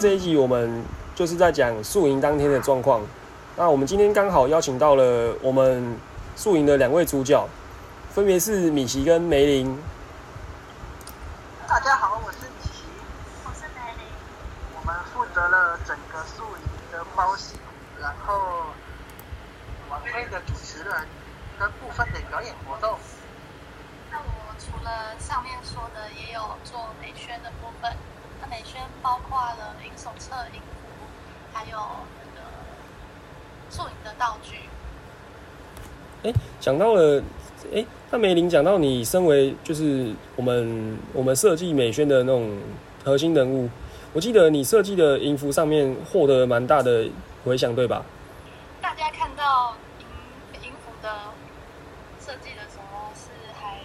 这一集我们就是在讲宿营当天的状况。那我们今天刚好邀请到了我们宿营的两位主角，分别是米奇跟梅林。大家好，我是米奇，我是梅林。我们负责了整个宿营的包厢，然后晚会的主持人跟部分的表演活动。那我除了上面说的，也有做美宣的部分。那美宣包括了影手册、影服，还有那个摄影的道具。哎，讲到了，哎，那梅林讲到你身为就是我们我们设计美宣的那种核心人物，我记得你设计的音符上面获得蛮大的回响，对吧？大家看到营营服的设计的时候，是还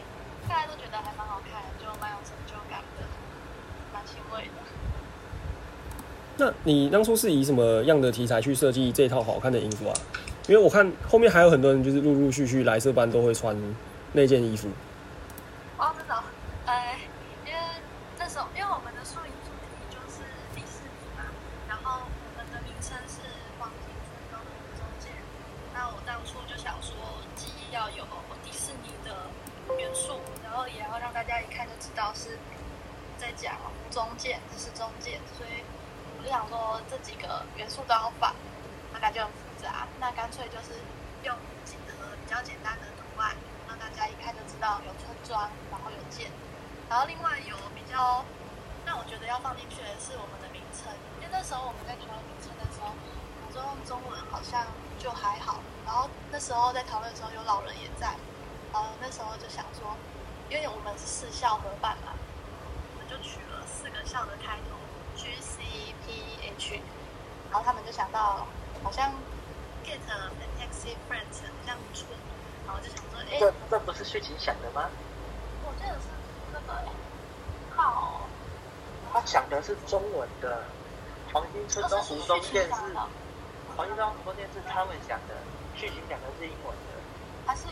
大家都觉得还蛮好看，就蛮有成就感的，蛮欣慰的。那你当初是以什么样的题材去设计这套好看的衣服啊？因为我看后面还有很多人就是陆陆续续来色班都会穿那件衣服。哦，真的哦，呃，因为那时候因为我们的宿营主题就是迪士尼嘛，然后我们的名称是黄金最高的中间。那我当初就想说，既要有迪士尼的元素，然后也要让大家一看就知道是在讲中剑，这是中剑，所以我就想说这几个元素都要放，那感觉很复杂，那干脆就是用几个比较简单的图案，让大家一看就知道有村庄，然后有剑，然后另外有比较让我觉得要放进去的是我们的名称，因为那时候我们在讨论名称的时候，我说用中文好像就还好，然后那时候在讨论的时候有老人也在，然后那时候就想说，因为我们是四校合办嘛，我们就取了四个校的开头，G C P H，然后他们就想到好像 get a taxi friends 这样不错，然后就想说，哎、这这不是虚情想的吗？我记得是那个哎靠，他讲的是中文的，黄金村庄湖中店是的，黄金村庄湖中店是他们想的，剧情讲的是英文的。还是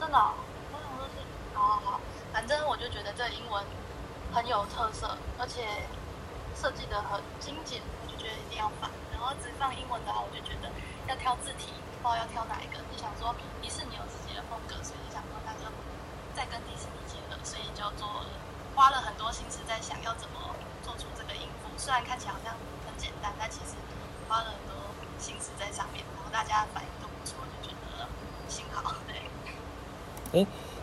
真的、哦？我想说是，好好好，反正我就觉得这英文很有特色，而且设计的很精简，我就觉得一定要放。然后只放英文的话，我就觉得要挑字体，不知道要挑哪一个。就想说迪士尼有自己的风格，所以就想说那就再跟迪士尼结合，所以就做花了很多心思在想要怎么做出这个音符。虽然看起来好像很简单，但其实花了很多心思在上面。然后大家的反应都不错，就觉得幸好对。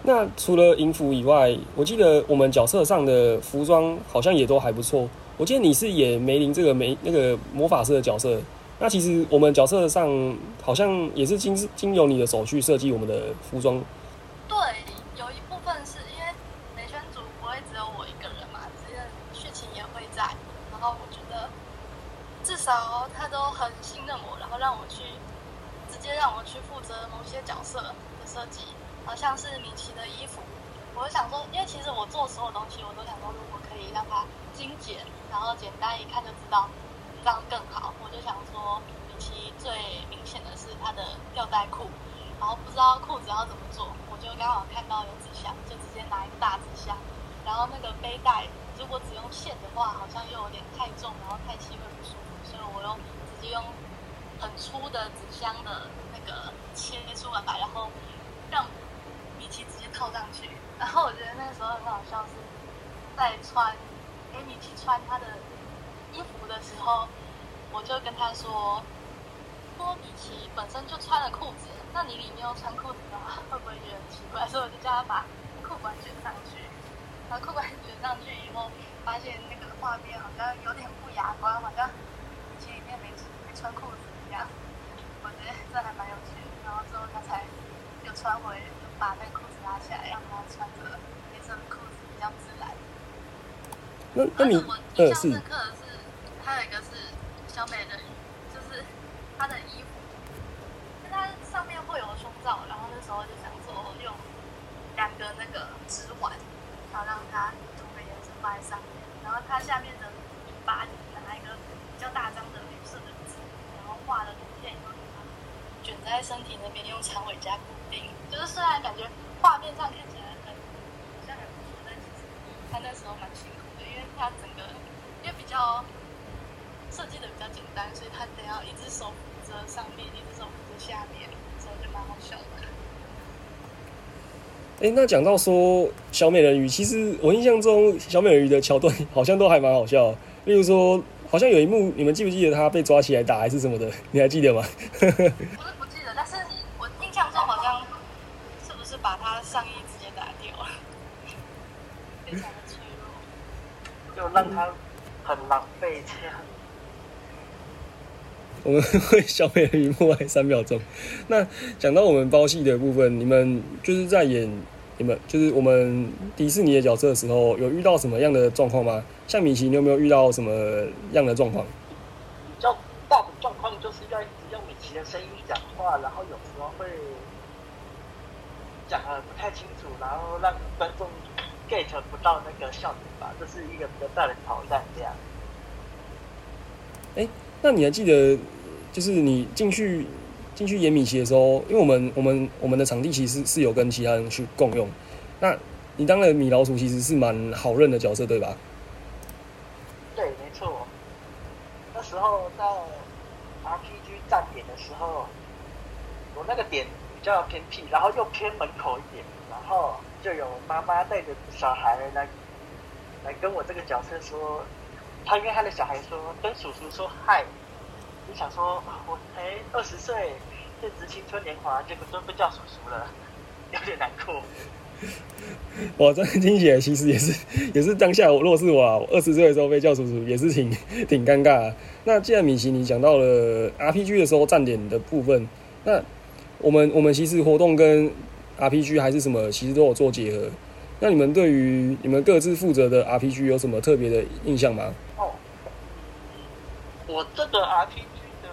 那除了营服以外，我记得我们角色上的服装好像也都还不错。我记得你是演梅林这个梅那个魔法师的角色，那其实我们角色上好像也是经经由你的手去设计我们的服装。对，有一部分是因为美宣组不会只有我一个人嘛，只是剧情也会在。然后我觉得至少他都很信任我，然后让我去直接让我去负责某些角色的设计，好像是米奇的衣服。我就想说，因为其实我做所有东西，我都想说，如果可以让它精简，然后简单一看就知道，这样更好。我就想说，米奇最明显的是它的吊带裤，然后不知道裤子要怎么做，我就刚好看到有纸箱，就直接拿一个大纸箱，然后那个背带如果只用线的话，好像又有点太重，然后太细会不舒服，所以我用直接用很香的那个切出来，然后让米奇直接套上去。然后我觉得那个时候很好笑，是在穿给米奇穿他的衣服的时候，我就跟他说，说米奇本身就穿了裤子，那你里面又穿裤子的话，会不会觉得很奇怪？所以我就叫他把裤管卷上去，把裤管卷上去以后，发现那个画面好像有点不雅观，好像米奇里面没没穿裤子。得这还蛮有趣的。然后之后他才又穿回，就把那个裤子拉起来，让他穿着黑色的裤子比较自然。那那你而且我印呃是象深刻的是，还有一个是小美人，就是她的衣服，就它上面会有胸罩，然后那时候就想说用两个那个指环，然后让它涂个颜色放在上面，然后它下面的尾巴就是拿一个比较大张的绿色的纸，然后画了图片以后，把它卷在身体那边，用长尾夹固定。就是虽然感觉画面上看起来很好像很不错，但其实他那时候蛮辛苦的，因为他整个因为比较设计的比较简单，所以他得要一只手扶着上面，一只手扶着下面，所以就蛮好笑的。哎，那讲到说小美人鱼，其实我印象中小美人鱼的桥段好像都还蛮好笑。例如说，好像有一幕，你们记不记得他被抓起来打还是什么的？你还记得吗？不是不记得，但是我印象中好像是不是把他上衣直接打掉了，非常的脆弱。就让他很浪费这样。我们会小美人鱼默哀三秒钟。那讲到我们包戏的部分，你们就是在演你们就是我们迪士尼的角色的时候，有遇到什么样的状况吗？像米奇，你有没有遇到什么样的状况？比较大的状况就是要一直用米奇的声音讲话，然后有时候会讲的不太清楚，然后让观众 get 不到那个笑点吧，这是一个比较大的挑战。这样。哎，那你还记得，就是你进去进去演米奇的时候，因为我们我们我们的场地其实是有跟其他人去共用，那你当了米老鼠其实是蛮好认的角色，对吧？对，没错。那时候在 RPG 站点的时候，我那个点比较偏僻，然后又偏门口一点，然后就有妈妈带着小孩来来跟我这个角色说。他跟他的小孩说，跟叔叔说嗨。你想说，我才二十岁，正值青春年华，结果都被叫叔叔了，有点难过。哇，这听起来其实也是也是当下，我若是我二十岁的时候被叫叔叔，也是挺挺尴尬。那既然米奇你讲到了 RPG 的时候站点的部分，那我们我们其实活动跟 RPG 还是什么，其实都有做结合。那你们对于你们各自负责的 RPG 有什么特别的印象吗？哦我这个 RPG 的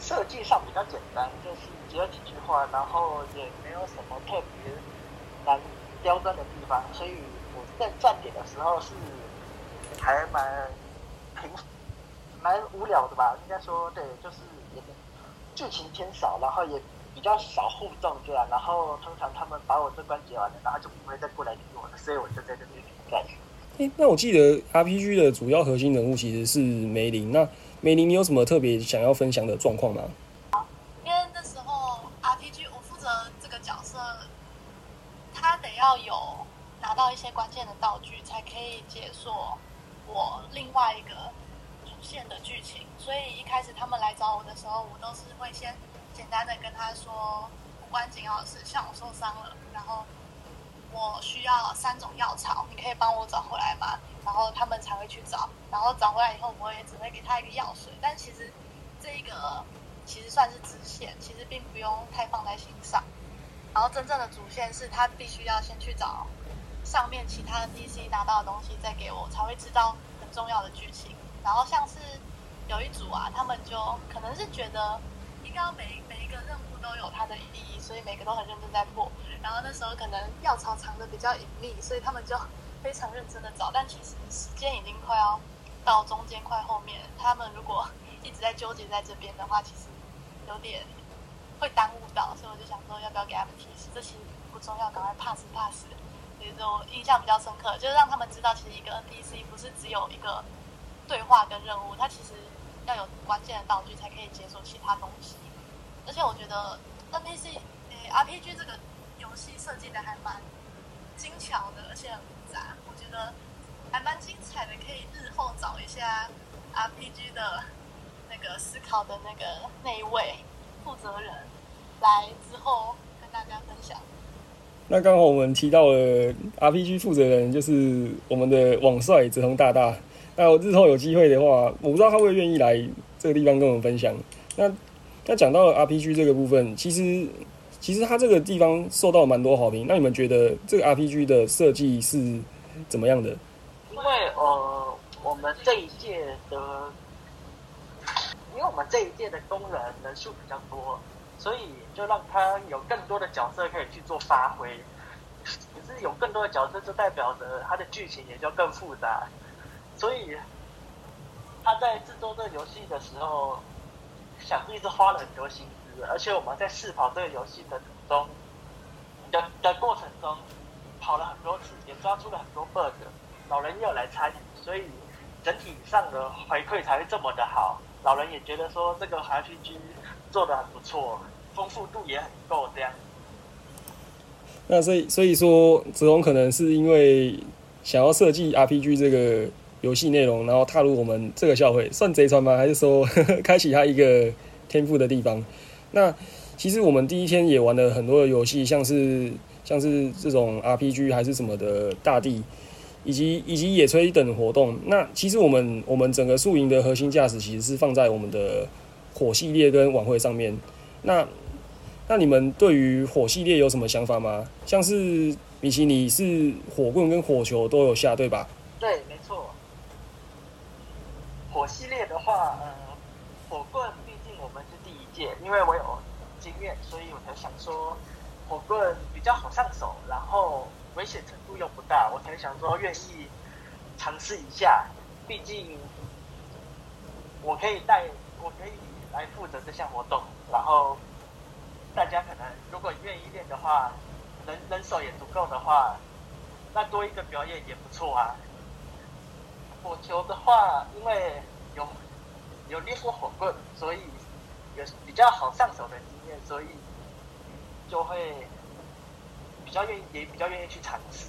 设计上比较简单，就是只有几句话，然后也没有什么特别难刁钻的地方，所以我在站点的时候是还蛮平蛮无聊的吧？应该说对，就是也剧情偏少，然后也比较少互动对吧，然后通常他们把我这关解完了，然后就不会再过来理我了，所以我就在这边停在。哎，那我记得 RPG 的主要核心人物其实是梅林。那梅林，你有什么特别想要分享的状况吗？因为那时候 RPG 我负责这个角色，他得要有拿到一些关键的道具，才可以解锁我另外一个主线的剧情。所以一开始他们来找我的时候，我都是会先简单的跟他说无关紧要的事，像我受伤了，然后。我需要三种药草，你可以帮我找回来吗？然后他们才会去找，然后找回来以后，我也只会给他一个药水。但其实这一个其实算是支线，其实并不用太放在心上。然后真正的主线是他必须要先去找上面其他的 DC 拿到的东西，再给我，才会知道很重要的剧情。然后像是有一组啊，他们就可能是觉得应该每每一个任务都有它的意义，所以每个都很认真在破。然后那时候可能药草藏的比较隐秘，所以他们就非常认真的找。但其实时间已经快要到中间快后面，他们如果一直在纠结在这边的话，其实有点会耽误到。所以我就想说，要不要给他们提示？这其实不重要，赶快 pass pass。所以就印象比较深刻，就是让他们知道，其实一个 NPC 不是只有一个对话跟任务，它其实要有关键的道具才可以解锁其他东西。而且我觉得 NPC 诶 RPG 这个。游戏设计的还蛮精巧的，而且很复杂，我觉得还蛮精彩的。可以日后找一下 RPG 的那个思考的那个那一位负责人来之后跟大家分享。那刚好我们提到了 RPG 负责人就是我们的网帅直通大大。那日后有机会的话，我不知道他会愿意来这个地方跟我们分享。那那讲到了 RPG 这个部分，其实。其实他这个地方受到蛮多好评，那你们觉得这个 RPG 的设计是怎么样的？因为呃，我们这一届的，因为我们这一届的工人人数比较多，所以就让他有更多的角色可以去做发挥。可是有更多的角色，就代表着他的剧情也就更复杂。所以他在制作这个游戏的时候，想必是花了很多心思。而且我们在试跑这个游戏的中的的过程中，跑了很多次，也抓出了很多 bug，老人也有来参与，所以整体上的回馈才会这么的好。老人也觉得说这个 RPG 做的很不错，丰富度也很够，这样。那所以所以说，子龙可能是因为想要设计 RPG 这个游戏内容，然后踏入我们这个校会，算贼船吗？还是说 开启他一个天赋的地方？那其实我们第一天也玩了很多的游戏，像是像是这种 RPG 还是什么的大地，以及以及野炊等活动。那其实我们我们整个宿营的核心价值其实是放在我们的火系列跟晚会上面。那那你们对于火系列有什么想法吗？像是米奇，你是火棍跟火球都有下对吧？对，火系列的话，呃，火棍毕竟我们是第一届，因为我有经验，所以我才想说火棍比较好上手，然后危险程度又不大，我才想说愿意尝试一下。毕竟我可以带，我可以来负责这项活动，然后。大家可能如果愿意练的话，人人手也足够的话，那多一个表演也不错啊。火球的话，因为有有练过火棍，所以有比较好上手的经验，所以就会比较愿意，也比较愿意去尝试。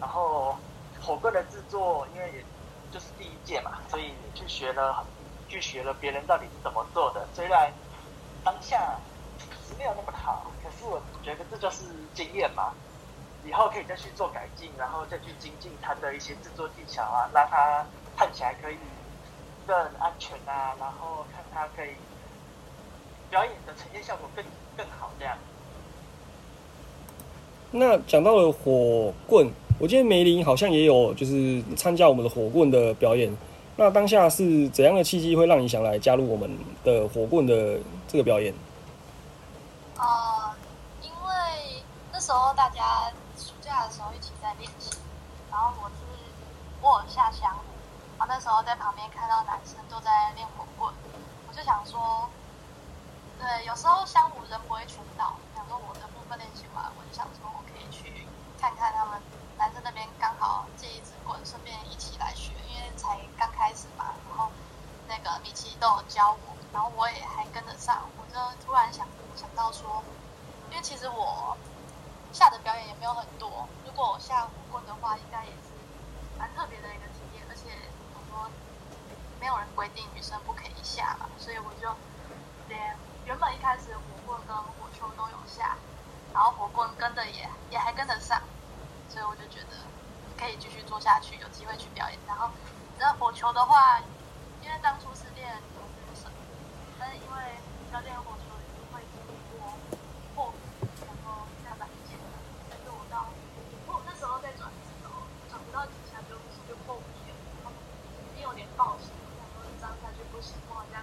然后火棍的制作，因为也就是第一届嘛，所以去学了，去学了别人到底是怎么做的，虽然。当下是没有那么好，可是我觉得这就是经验嘛，以后可以再去做改进，然后再去精进它的一些制作技巧啊，让它看起来可以更安全啊，然后看它可以表演的呈现效果更更好这样。那讲到了火棍，我记得梅林好像也有就是参加我们的火棍的表演。那当下是怎样的契机会让你想来加入我们的火棍的这个表演？呃，因为那时候大家暑假的时候一起在练习，然后我是我下乡，然后那时候在旁边看到男生都在练火棍，我就想说，对，有时候湘湖人不会全到，想说我的部分练习完，我就想说我可以去看看他们男生那边刚好借一支棍，顺便一起来学。因为才刚开始嘛，然后那个米奇都有教我，然后我也还跟得上，我就突然想想到说，因为其实我下的表演也没有很多，如果我下火棍的话，应该也是蛮特别的一个体验，而且很多没有人规定女生不可以下嘛，所以我就连原本一开始火棍跟火球都有下，然后火棍跟的也也还跟得上，所以我就觉得可以继续做下去，有机会去表演，然后。那火球的话，因为当初是练投石手，但是因为要练火球，会经过破然后下板剑，但是我到我那时候在转的时候，转不到几下就就破五了，然后已经有点暴食，然后这样下去不行，我好像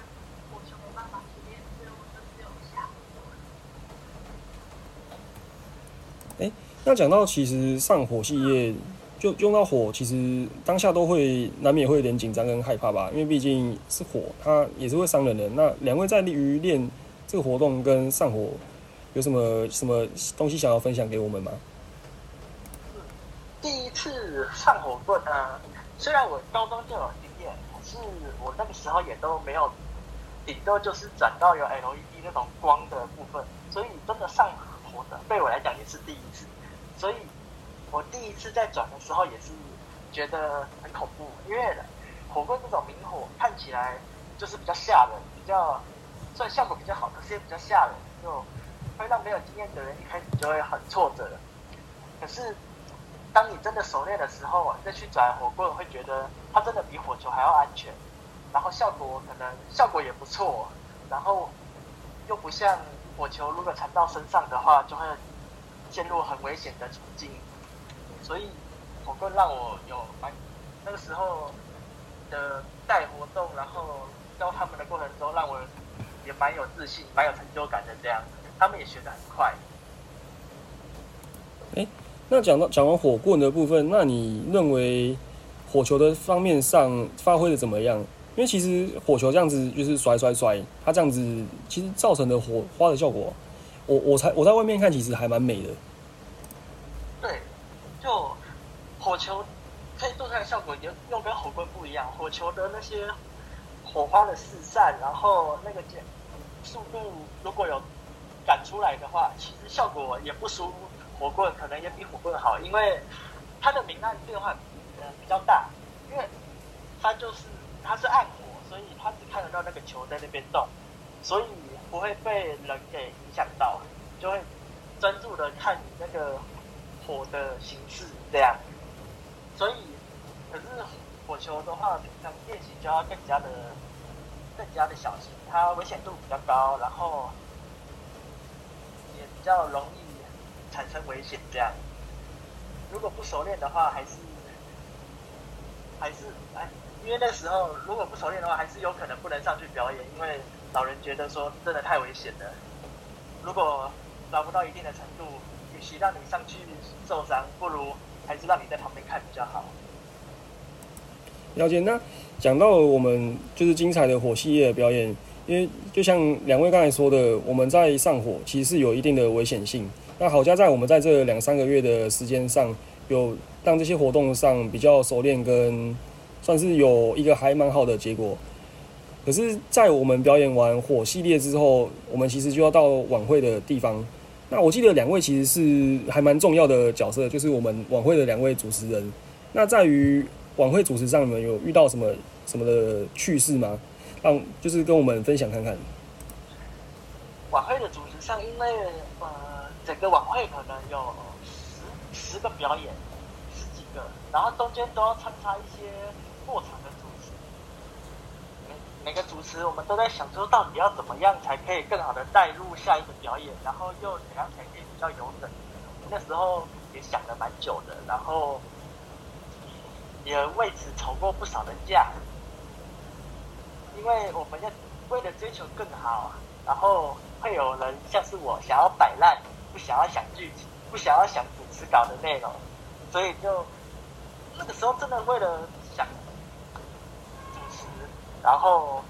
火球没办法去练，所以我就只有下哎，那讲到其实上火系列。就用到火，其实当下都会难免会有点紧张跟害怕吧，因为毕竟是火，它也是会伤人的。那两位在利于练这个活动跟上火有什么什么东西想要分享给我们吗？第一次上火棍啊，虽然我高中就有，是我那个时候也都没有，顶多就是转到有 LED 那种光的部分，所以真的上火的对我来讲也是第一次，所以。我第一次在转的时候也是觉得很恐怖，因为火棍这种明火看起来就是比较吓人，比较虽然效果比较好，可是也比较吓人，就会让没有经验的人一开始就会很挫折。可是当你真的熟练的时候，你再去转火棍，会觉得它真的比火球还要安全，然后效果可能效果也不错，然后又不像火球，如果缠到身上的话，就会陷入很危险的处境。所以，火棍让我有蛮那个时候的带活动，然后教他们的过程中，让我也蛮有自信、蛮有成就感的。这样，他们也学得很快。哎，那讲到讲完火棍的部分，那你认为火球的方面上发挥的怎么样？因为其实火球这样子就是甩甩甩，它这样子其实造成的火花的效果，我我才我在外面看，其实还蛮美的。对。就火球可以做出来的效果又用跟火棍不一样，火球的那些火花的四散，然后那个速度如果有赶出来的话，其实效果也不输火棍，可能也比火棍好，因为它的明暗变化呃比较大，因为它就是它是暗火，所以它只看得到那个球在那边动，所以不会被人给影响到，就会专注的看你那个火的形式这样。所以，可是火球的话，平常练习就要更加的更加的小心，它危险度比较高，然后也比较容易产生危险这样。如果不熟练的话，还是还是哎，因为那时候如果不熟练的话，还是有可能不能上去表演，因为老人觉得说真的太危险了。如果达不到一定的程度，与其让你上去受伤，不如还是让你在旁边看比较好。了解。那讲到我们就是精彩的火系列的表演，因为就像两位刚才说的，我们在上火其实是有一定的危险性。那好家在我们在这两三个月的时间上，有让这些活动上比较熟练，跟算是有一个还蛮好的结果。可是，在我们表演完火系列之后，我们其实就要到晚会的地方。那我记得两位其实是还蛮重要的角色，就是我们晚会的两位主持人。那在于晚会主持上，你们有遇到什么什么的趣事吗？让就是跟我们分享看看。晚会的主持上，因为呃整个晚会可能有十十个表演，十几个，然后中间都要穿插一些过场的主持。每每个主持，我们都在想说，到底要怎么样才可以更好的带入下一个表演，然后又怎样才可以比较有梗。那时候也想了蛮久的，然后也为此吵过不少的架。因为我们要为了追求更好，然后会有人像是我想要摆烂，不想要想剧情，不想要想主持稿的内容，所以就那个时候真的为了想主持，然后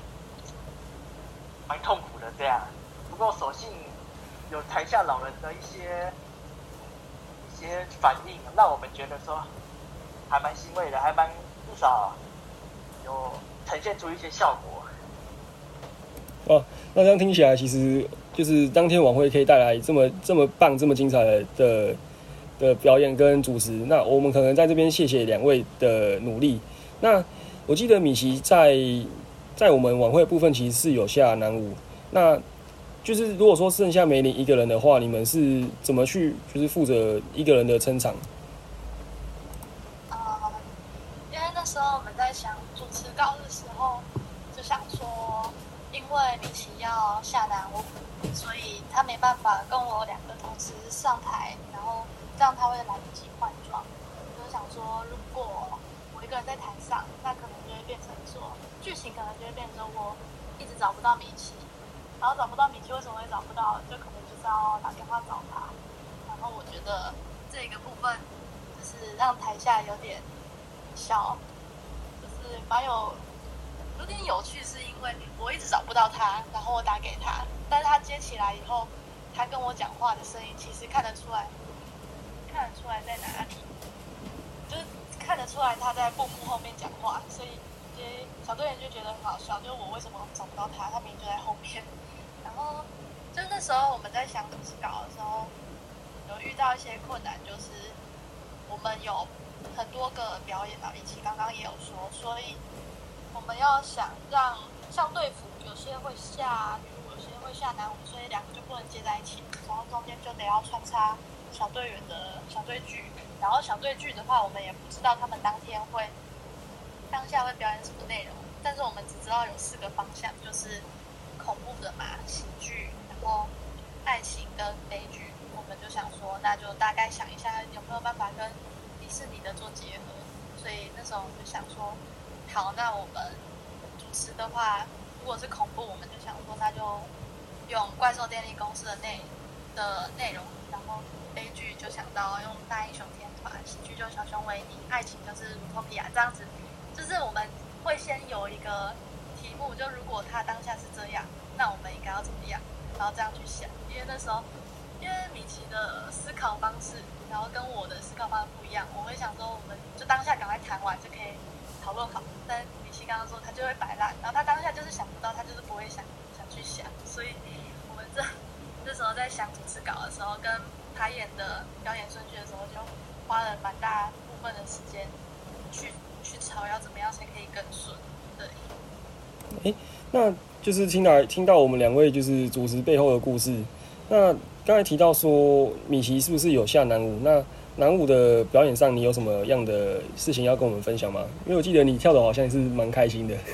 蛮痛苦的这样。不过所幸有台下老人的一些一些反应，让我们觉得说还蛮欣慰的，还蛮至少有呈现出一些效果。哦，那这样听起来，其实就是当天晚会可以带来这么这么棒、这么精彩的的表演跟主持。那我们可能在这边谢谢两位的努力。那我记得米奇在在我们晚会部分其实是有下南舞。那就是如果说剩下梅林一个人的话，你们是怎么去就是负责一个人的撑场？呃，因为那时候我们在想主持稿的时候，就想说，因为米奇要下南舞，所以他没办法跟我两个同时上台，然后这样他会来不及换装。我就想说，如果我一个人在台上，那可能就会变成说，剧情可能就会变成我一直找不到米奇，然后找不到米奇，为什么会找不到？就可能就是要打电话找他。然后我觉得这个部分就是让台下有点小，就是蛮有有点有趣，是因为我一直找不到他，然后我打给他，但是他接起来以后，他跟我讲话的声音其实看得出来，看得出来在哪里，就是看得出来他在幕布后面讲话，所以些小队员就觉得很好笑，就是我为什么找不到他，他明明就在后面。然后就那时候我们在想主持稿的时候，有遇到一些困难，就是我们有很多个表演到，一起刚刚也有说，所以我们要想让像队服有些会下女，有些会下男舞，所以两个就不能接在一起，然后中间就得要穿插小队员的小队剧，然后小队剧的话，我们也不知道他们当天会当下会表演什么内容，但是我们只知道有四个方向，就是恐怖的嘛，喜剧，然后爱情跟悲剧。我们就想说，那就大概想一下有没有办法跟迪士尼的做结合。所以那时候我就想说，好，那我们主持的话，如果是恐怖，我们就想说那就用怪兽电力公司的内的内容，然后悲剧就想到用大英雄天团，喜剧就小熊维尼，爱情就是鲁托比亚，这样子，就是我们会先有一个题目，就如果他当下是这样，那我们应该要怎么样，然后这样去想，因为那时候。因为米奇的思考方式，然后跟我的思考方式不一样，我会想说，我们就当下赶快谈完就可以讨论好，但米奇刚刚说他就会摆烂，然后他当下就是想不到，他就是不会想想去想，所以我们这这时候在想主持稿的时候，跟排演的表演顺序的时候，就花了蛮大部分的时间去去吵要怎么样才可以更顺。对，哎，那就是听来听到我们两位就是主持背后的故事。那刚才提到说米奇是不是有下南舞？那南舞的表演上，你有什么样的事情要跟我们分享吗？因为我记得你跳的好像也是蛮开心的。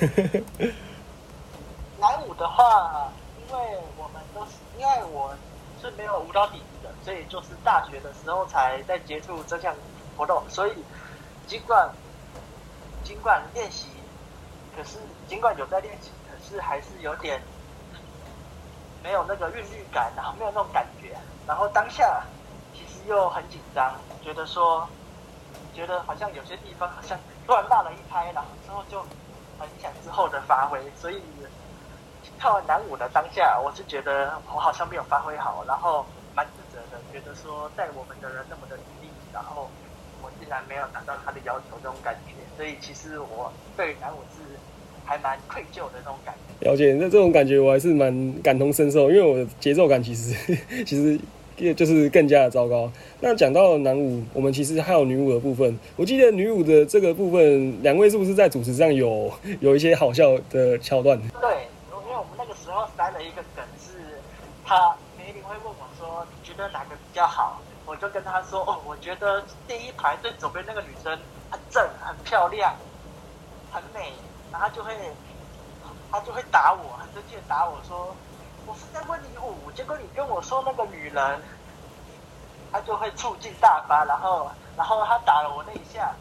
南舞的话，因为我们都是因为我是没有舞蹈底子的，所以就是大学的时候才在接触这项活动，所以尽管尽管练习，可是尽管有在练习，可是还是有点没有那个韵律感，然后没有那种感觉，然后当下又很紧张。觉得说，觉得好像有些地方好像突然落了一拍，然后之后就很影响之后的发挥。所以跳完男舞的当下，我是觉得我好像没有发挥好，然后蛮自责的，觉得说带我们的人那么的努力，然后我竟然没有达到他的要求，这种感觉。所以其实我对男舞是还蛮愧疚的那种感觉。了解，那这种感觉我还是蛮感同身受，因为我的节奏感其实 其实。也就是更加的糟糕。那讲到男舞，我们其实还有女舞的部分。我记得女舞的这个部分，两位是不是在主持上有有一些好笑的桥段？对，因为我们那个时候塞了一个梗，是他梅林会问我说：“你觉得哪个比较好？”我就跟他说：“哦，我觉得第一排最左边那个女生很正、很漂亮、很美。”然后就会他就会打我，很生气的打我说。我是在问你舞，结果你跟我说那个女人，她就会醋劲大发，然后，然后她打了我那一下，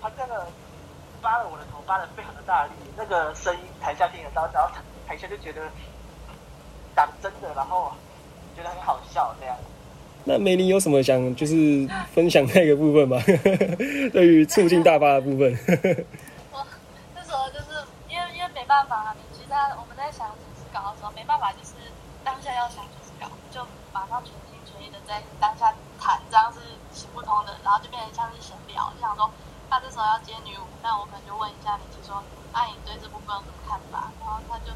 她真的扒了我的头，扒的非常的大力，那个声音台下听得到，然后台下就觉得打的真的，然后觉得很好笑这样。那梅林有什么想就是分享那个部分吗？对于促进大发的部分。我那时候就是因为因为没办法，其实我们在想搞的时候没办法就是。当下要想就是搞，就马上全心全意的在当下谈，这样是行不通的。然后就变成像是闲聊，就想说，那这时候要接女舞，那我可能就问一下你，就说，阿颖对这部分有什么看法？然后他就，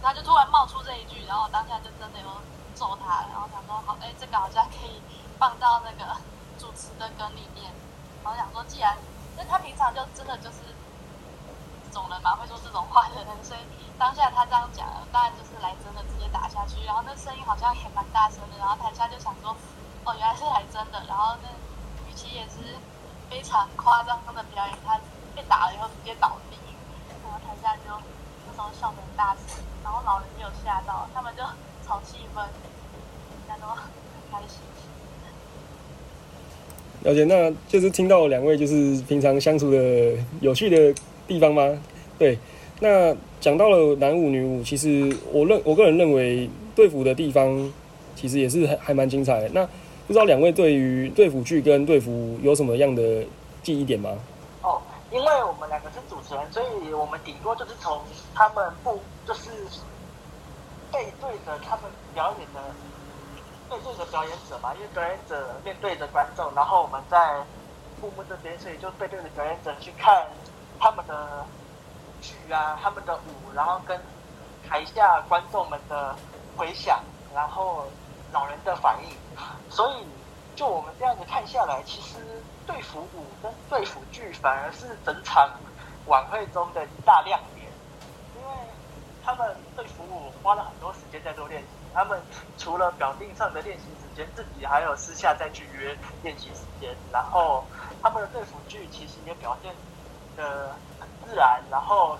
他就突然冒出这一句，然后当下就真的有揍他，然后想说，好，哎，这个好像可以放到那个主持的梗里面。然后想说，既然，因为他平常就真的就是种人嘛，会说这种话的人，所以当下他这样讲，当然就是来真的。直接打下去，然后那声音好像也蛮大声的，然后台下就想说，哦，原来是来真的。然后那雨琦也是非常夸张的表演，他被打了以后直接倒地，然后台下就那时候笑得很大声，然后老人没有吓到，他们就炒气氛，大家都很开心。了解，那就是听到两位就是平常相处的有趣的地方吗？对。那讲到了男舞女舞，其实我认我个人认为对付的地方，其实也是还还蛮精彩的。那不知道两位对于对付剧跟对付有什么样的记忆点吗？哦，因为我们两个是主持人，所以我们顶多就是从他们不就是背对着他们表演的背对着表演者嘛，因为表演者面对着观众，然后我们在幕幕这边，所以就背对着表演者去看他们的。剧啊，他们的舞，然后跟台下观众们的回响，然后老人的反应，所以就我们这样子看下来，其实对服舞跟对服剧反而是整场晚会中的一大亮点，因为他们对服舞花了很多时间在做练习，他们除了表定上的练习时间，自己还有私下再去约练习时间，然后他们的对服剧其实也表现的。自然，然后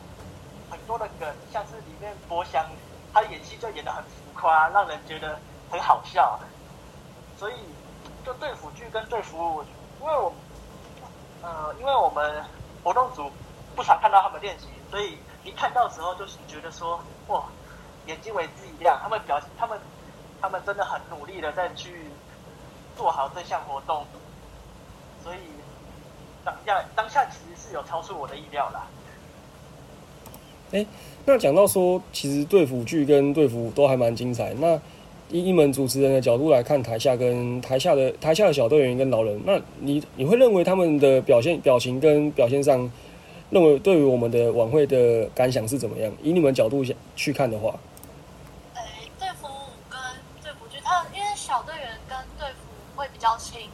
很多的梗，像是里面博翔，他演戏就演得很浮夸，让人觉得很好笑。所以，就对付剧跟对付，因为我，呃，因为我们活动组不常看到他们练习，所以一看到时候就是觉得说，哇，眼睛为之一亮。他们表，他们，他们真的很努力的在去做好这项活动，所以当下当下其实是有超出我的意料啦。哎，那讲到说，其实对付剧跟对付都还蛮精彩。那以一门主持人的角度来看，台下跟台下的台下的小队员跟老人，那你你会认为他们的表现、表情跟表现上认为对于我们的晚会的感想是怎么样？以你们角度想去看的话，呃，队服舞跟队服剧，他因为小队员跟队服会比较亲，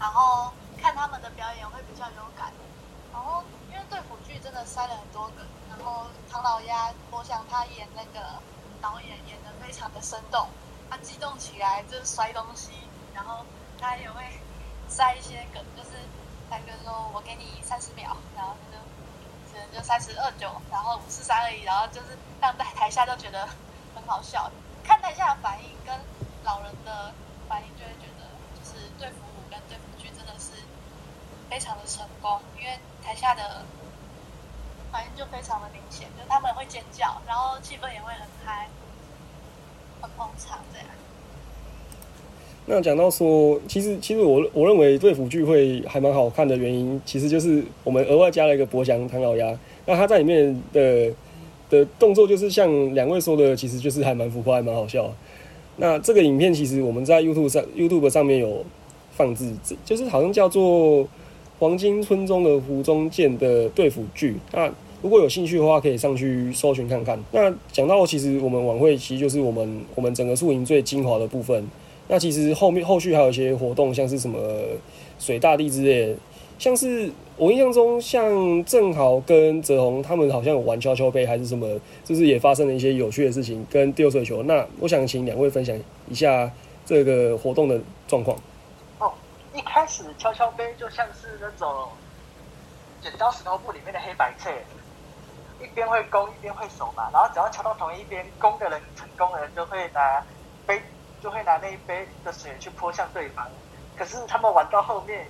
然后看他们的表演会比较有感。然后因为队服剧真的塞了很多梗，然后唐老鸭，我想他演那个导演演的非常的生动，他激动起来就是摔东西，然后他也会塞一些梗，就是他就说我给你三十秒，然后他就。就三十二九，然后五四三二一，然后就是让在台下都觉得很好笑。看台下的反应跟老人的反应，就会觉得就是对服务跟对服剧真的是非常的成功，因为台下的反应就非常的明显，就他们会尖叫，然后气氛也会很嗨，很捧场这样。那讲到说，其实其实我我认为队服剧会还蛮好看的原因，其实就是我们额外加了一个博翔唐老鸭。那他在里面的的动作，就是像两位说的，其实就是还蛮浮夸，还蛮好笑。那这个影片其实我们在 YouTube 上 YouTube 上面有放置，就是好像叫做《黄金村中的胡中剑》的队服剧。那如果有兴趣的话，可以上去搜寻看看。那讲到其实我们晚会，其实就是我们我们整个宿营最精华的部分。那其实后面后续还有一些活动，像是什么水大地之类，像是我印象中，像正好跟泽宏他们好像有玩跷跷杯还是什么，就是也发生了一些有趣的事情，跟丢水球。那我想请两位分享一下这个活动的状况。开始敲敲杯就像是那种剪刀石头布里面的黑白菜，一边会攻一边会守嘛，然后只要敲到同一边，攻的人成功了就会拿杯。就会拿那一杯的水去泼向对方，可是他们玩到后面，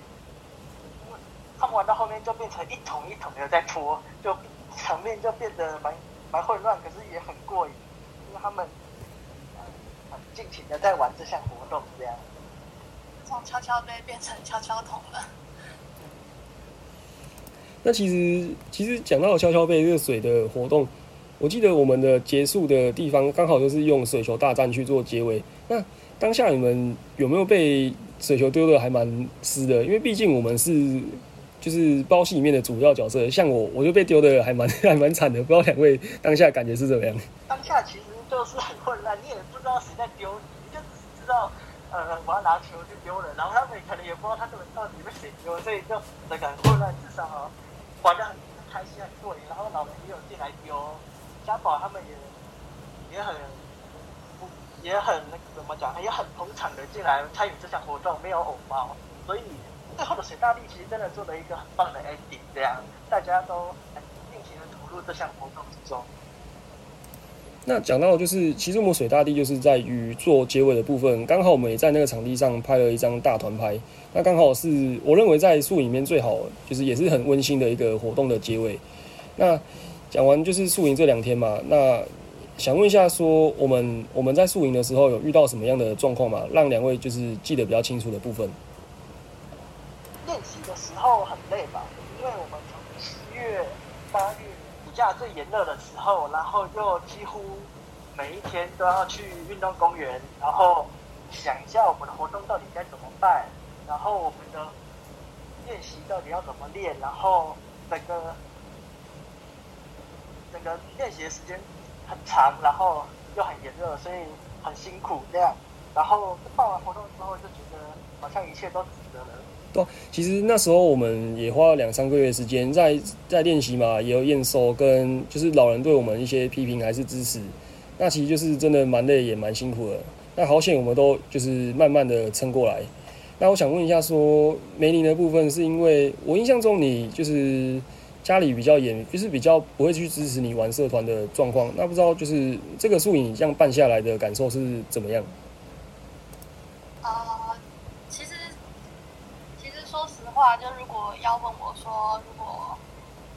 他们玩到后面就变成一桶一桶的在泼，就场面就变得蛮蛮混乱，可是也很过瘾，因为他们很尽情的在玩这项活动，这样。从跷跷杯变成悄悄桶了。那其实其实讲到悄悄杯这个水的活动。我记得我们的结束的地方刚好就是用水球大战去做结尾。那当下你们有没有被水球丢的还蛮湿的？因为毕竟我们是就是包戏里面的主要角色，像我我就被丢的还蛮 还蛮惨的。不知道两位当下感觉是怎么样？当下其实就是很混乱，你也不知道谁在丢，你就只知道呃我要拿球就丢了，然后他们可能也不知道他们到底被谁丢，所以就那个混乱。至少哈玩的很开心很过瘾，然后老人也有进来丢。家宝他们也也很不也很那个怎么讲，也很捧场的进来参与这项活动，没有偶包，所以最后的水大力其实真的做了一个很棒的 ending，这样大家都很尽情的投入这项活动之中。那讲到就是，其实我们水大地就是在于做结尾的部分，刚好我们也在那个场地上拍了一张大团拍，那刚好是我认为在树里面最好，就是也是很温馨的一个活动的结尾。那讲完就是宿营这两天嘛，那想问一下，说我们我们在宿营的时候有遇到什么样的状况嘛？让两位就是记得比较清楚的部分。练习的时候很累吧？因为我们从七月、八月暑假最炎热的时候，然后又几乎每一天都要去运动公园，然后想一下我们的活动到底该怎么办，然后我们的练习到底要怎么练，然后整个。整个练习的时间很长，然后又很炎热，所以很辛苦这样。然后办完活动之后，就觉得好像一切都值得了。对，其实那时候我们也花了两三个月时间在在练习嘛，也有验收，跟就是老人对我们一些批评还是支持。那其实就是真的蛮累，也蛮辛苦的。那好险，我们都就是慢慢的撑过来。那我想问一下，说梅林的部分，是因为我印象中你就是。家里比较严，就是比较不会去支持你玩社团的状况。那不知道就是这个宿影这样办下来的感受是怎么样？呃，其实其实说实话，就如果要问我说，如果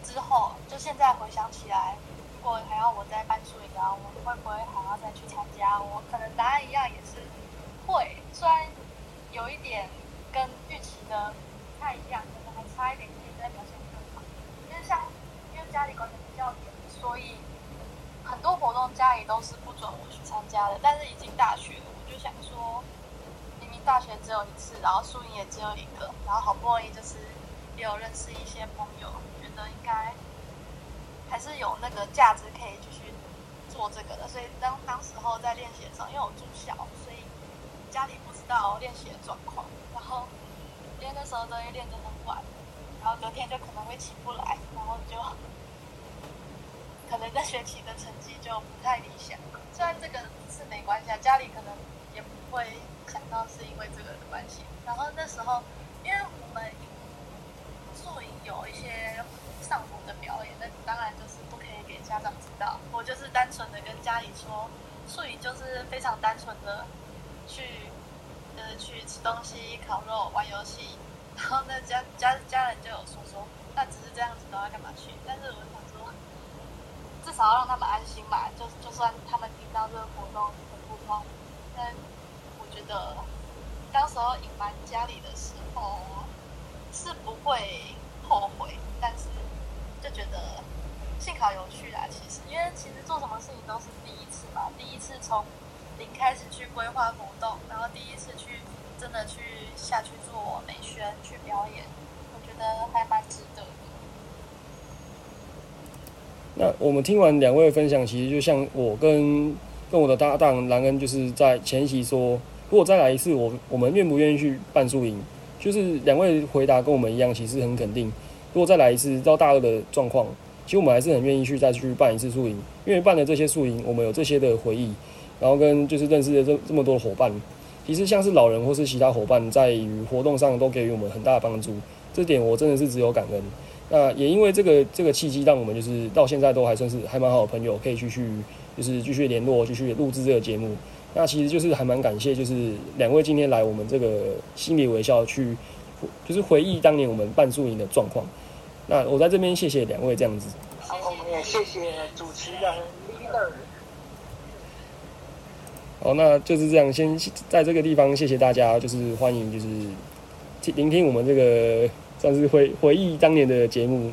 之后就现在回想起来，如果还要我再办宿营啊，我会不会还要再去参加？我可能答案一样，也是会。虽然有一点跟预期的不太一样，可能还差一点一点在表现更好。因为像因为。家里管的比较严，所以很多活动家里都是不准我去参加的。但是已经大学了，我就想说，明明大学只有一次，然后宿营也只有一个，然后好不容易就是也有认识一些朋友，觉得应该还是有那个价值可以继续做这个的。所以当当时候在练习的时候，因为我住校，所以家里不知道练习的状况，然后练的时候都会练得很晚，然后隔天就可能会起不来，然后就可能这学期的成绩就不太理想。虽然这个是没关系啊，家里可能也不会想到是因为这个的关系。然后那时候，因为我们 有一些上舞的表演，那当然就是不可以给家长知道。我就是单纯的跟家里说，宿营就是非常单纯的去，呃，去吃东西、烤肉、玩游戏。然后那家家家人就有说说，那只是这样子的要，干嘛去？但是我想说，至少要让他们安心嘛。就就算他们听到这个活动很普通，但我觉得当时候隐瞒家里的时候是不会后悔，但是就觉得幸好有趣啦。其实，因为其实做什么事情都是第一次嘛，第一次从零开始去规划活动，然后第一次去真的去下去做美宣、去表演，我觉得还蛮值得。那我们听完两位分享，其实就像我跟跟我的搭档兰恩，就是在前一期说，如果再来一次，我我们愿不愿意去办宿营？就是两位回答跟我们一样，其实很肯定。如果再来一次到大二的状况，其实我们还是很愿意去再去办一次宿营，因为办了这些宿营，我们有这些的回忆，然后跟就是认识了这这么多的伙伴，其实像是老人或是其他伙伴，在于活动上都给予我们很大的帮助，这点我真的是只有感恩。那也因为这个这个契机，让我们就是到现在都还算是还蛮好的朋友，可以继续就是继续联络，继续录制这个节目。那其实就是还蛮感谢，就是两位今天来我们这个心理微笑去，就是回忆当年我们半宿营的状况。那我在这边谢谢两位这样子。好，我们也谢谢主持人 leader。好，那就是这样，先在这个地方谢谢大家，就是欢迎就是聆听我们这个算是回回忆当年的节目。